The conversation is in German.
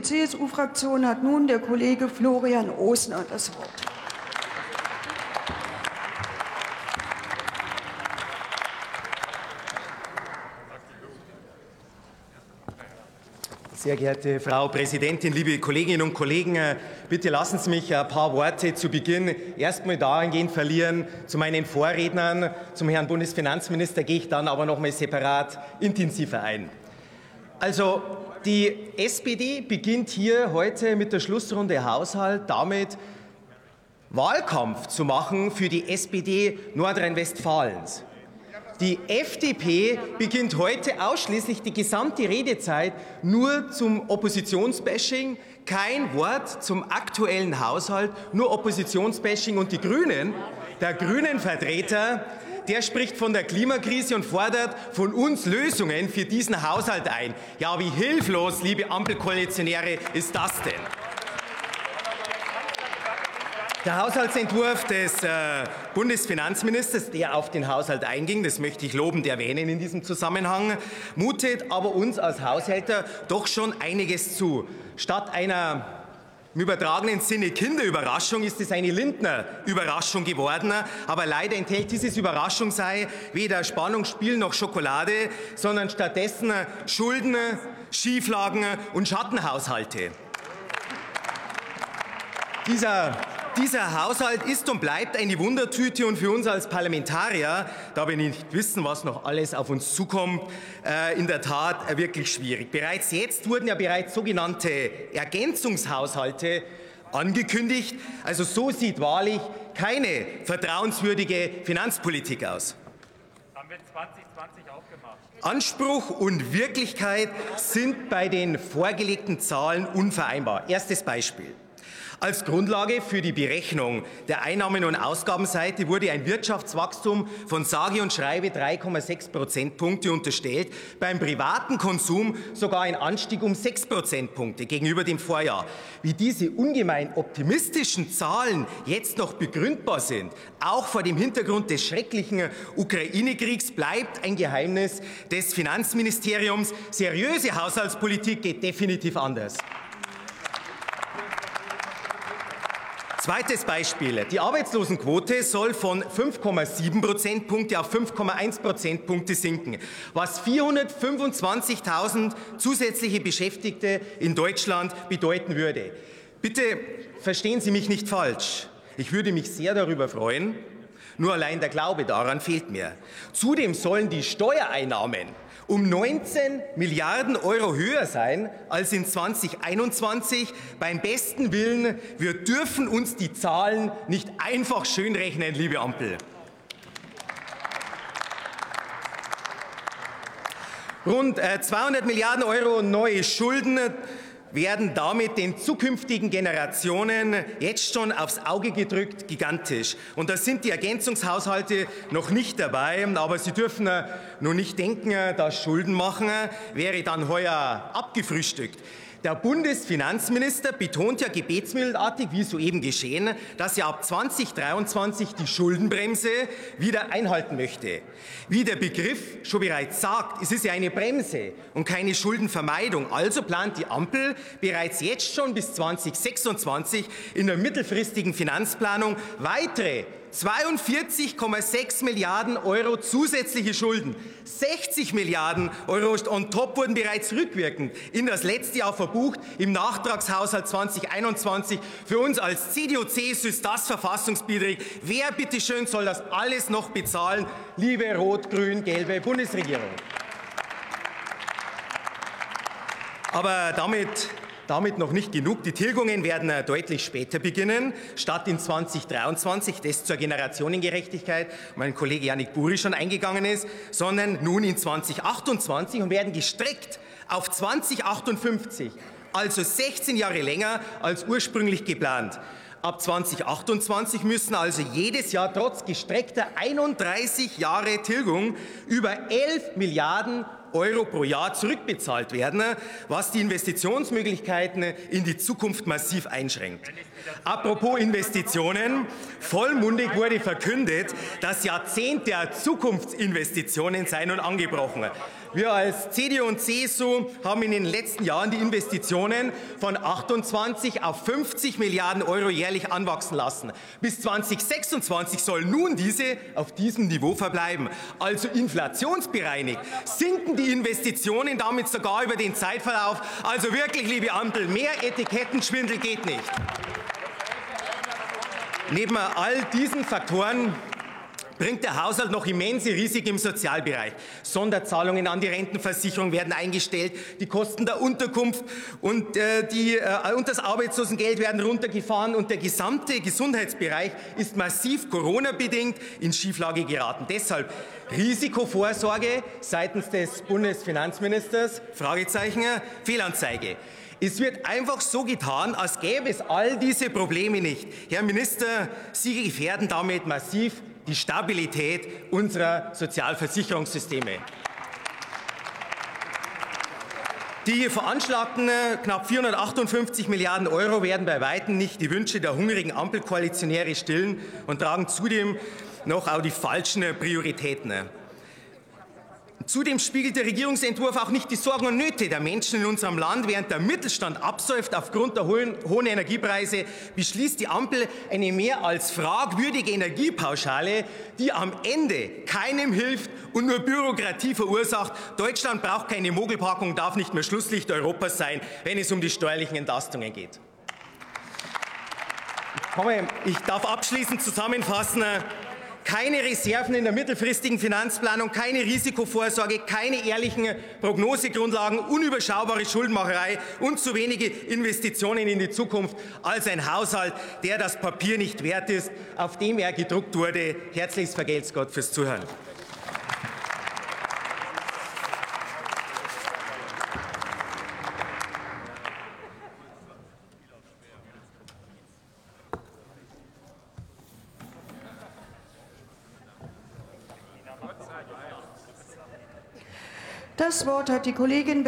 CDU-CSU-Fraktion hat nun der Kollege Florian Osner das Wort. Sehr geehrte Frau Präsidentin, liebe Kolleginnen und Kollegen, äh, bitte lassen Sie mich ein paar Worte zu Beginn erstmal dahingehend verlieren zu meinen Vorrednern. Zum Herrn Bundesfinanzminister gehe ich dann aber noch mal separat intensiver ein. Also die SPD beginnt hier heute mit der Schlussrunde Haushalt damit, Wahlkampf zu machen für die SPD Nordrhein-Westfalens. Die FDP beginnt heute ausschließlich die gesamte Redezeit nur zum Oppositionsbashing, kein Wort zum aktuellen Haushalt, nur Oppositionsbashing und die Grünen, der Grünen-Vertreter, der spricht von der Klimakrise und fordert von uns Lösungen für diesen Haushalt ein. Ja, wie hilflos, liebe Ampelkoalitionäre, ist das denn? Der Haushaltsentwurf des äh, Bundesfinanzministers, der auf den Haushalt einging, das möchte ich lobend erwähnen in diesem Zusammenhang, mutet aber uns als Haushälter doch schon einiges zu. Statt einer im übertragenen Sinne Kinderüberraschung ist es eine Lindner-Überraschung geworden. Aber leider enthält dieses Überraschung sei weder Spannungsspiel noch Schokolade, sondern stattdessen Schulden, Schieflagen und Schattenhaushalte. Dieser dieser Haushalt ist und bleibt eine Wundertüte und für uns als Parlamentarier, da wir nicht wissen, was noch alles auf uns zukommt, äh, in der Tat wirklich schwierig. Bereits jetzt wurden ja bereits sogenannte Ergänzungshaushalte angekündigt. Also so sieht wahrlich keine vertrauenswürdige Finanzpolitik aus. Wir 2020 aufgemacht. Anspruch und Wirklichkeit sind bei den vorgelegten Zahlen unvereinbar. Erstes Beispiel. Als Grundlage für die Berechnung der Einnahmen- und Ausgabenseite wurde ein Wirtschaftswachstum von sage und schreibe 3,6 Prozentpunkte unterstellt, beim privaten Konsum sogar ein Anstieg um 6 Prozentpunkte gegenüber dem Vorjahr. Wie diese ungemein optimistischen Zahlen jetzt noch begründbar sind, auch vor dem Hintergrund des schrecklichen Ukraine-Kriegs, bleibt ein Geheimnis des Finanzministeriums. Seriöse Haushaltspolitik geht definitiv anders. Zweites Beispiel. Die Arbeitslosenquote soll von 5,7 Prozentpunkte auf 5,1 Prozentpunkte sinken, was 425.000 zusätzliche Beschäftigte in Deutschland bedeuten würde. Bitte verstehen Sie mich nicht falsch. Ich würde mich sehr darüber freuen. Nur allein der Glaube daran fehlt mir. Zudem sollen die Steuereinnahmen um 19 Milliarden Euro höher sein als in 2021. Beim besten Willen, wir dürfen uns die Zahlen nicht einfach schönrechnen, liebe Ampel. Rund 200 äh, Milliarden Euro neue Schulden werden damit den zukünftigen Generationen jetzt schon aufs Auge gedrückt, gigantisch. Und da sind die Ergänzungshaushalte noch nicht dabei, aber Sie dürfen äh, nur nicht denken, äh, dass Schulden machen äh, wäre dann heuer abgefrühstückt. Der Bundesfinanzminister betont ja gebetsmühlenartig, wie soeben geschehen, dass er ab 2023 die Schuldenbremse wieder einhalten möchte. Wie der Begriff schon bereits sagt, es ist ja eine Bremse und keine Schuldenvermeidung. Also plant die Ampel bereits jetzt schon bis 2026 in der mittelfristigen Finanzplanung weitere 42,6 Milliarden Euro zusätzliche Schulden. 60 Milliarden Euro on top wurden bereits rückwirkend in das letzte Jahr verbucht im Nachtragshaushalt 2021. Für uns als CDU-CSU ist das verfassungswidrig. Wer bitteschön soll das alles noch bezahlen? Liebe rot-grün-gelbe Bundesregierung. Aber damit damit noch nicht genug. Die Tilgungen werden äh, deutlich später beginnen, statt in 2023, das zur Generationengerechtigkeit mein Kollege Janik Buri schon eingegangen ist, sondern nun in 2028 und werden gestreckt auf 2058, also 16 Jahre länger als ursprünglich geplant. Ab 2028 müssen also jedes Jahr trotz gestreckter 31 Jahre Tilgung über 11 Milliarden Euro pro Jahr zurückbezahlt werden, was die Investitionsmöglichkeiten in die Zukunft massiv einschränkt. Apropos Investitionen, vollmundig wurde verkündet, dass Jahrzehnte der Zukunftsinvestitionen seien und angebrochen. Wir als CDU und CSU haben in den letzten Jahren die Investitionen von 28 auf 50 Milliarden Euro jährlich anwachsen lassen. Bis 2026 sollen nun diese auf diesem Niveau verbleiben. Also inflationsbereinigt sinken die Investitionen damit sogar über den Zeitverlauf. Also wirklich, liebe Ampel, mehr Etikettenschwindel geht nicht. Neben all diesen Faktoren bringt der Haushalt noch immense Risiken im Sozialbereich. Sonderzahlungen an die Rentenversicherung werden eingestellt, die Kosten der Unterkunft und, äh, die, äh, und das Arbeitslosengeld werden runtergefahren und der gesamte Gesundheitsbereich ist massiv Corona-bedingt in Schieflage geraten. Deshalb Risikovorsorge seitens des Bundesfinanzministers, Fragezeichen, Fehlanzeige. Es wird einfach so getan, als gäbe es all diese Probleme nicht. Herr Minister, Sie gefährden damit massiv die Stabilität unserer Sozialversicherungssysteme. Die veranschlagten äh, knapp 458 Milliarden Euro werden bei weitem nicht die Wünsche der hungrigen Ampelkoalitionäre stillen und tragen zudem noch auch die falschen Prioritäten. Zudem spiegelt der Regierungsentwurf auch nicht die Sorgen und Nöte der Menschen in unserem Land. Während der Mittelstand absäuft aufgrund der hohen, hohen Energiepreise, beschließt die Ampel eine mehr als fragwürdige Energiepauschale, die am Ende keinem hilft und nur Bürokratie verursacht. Deutschland braucht keine Mogelpackung, darf nicht mehr Schlusslicht Europas sein, wenn es um die steuerlichen Entlastungen geht. Ich darf abschließend zusammenfassen keine Reserven in der mittelfristigen Finanzplanung, keine Risikovorsorge, keine ehrlichen Prognosegrundlagen, unüberschaubare Schuldenmacherei und zu wenige Investitionen in die Zukunft als ein Haushalt, der das Papier nicht wert ist, auf dem er gedruckt wurde. Herzlichst vergelt's Gott fürs Zuhören. Das Wort hat die Kollegin